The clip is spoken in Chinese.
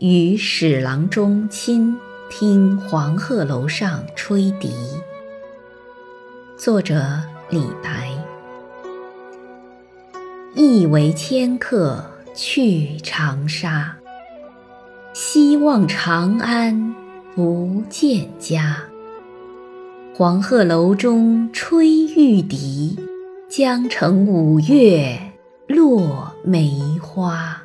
与史郎中亲听黄鹤楼上吹笛。作者李白。意为迁客去长沙，西望长安不见家。黄鹤楼中吹玉笛，江城五月落梅花。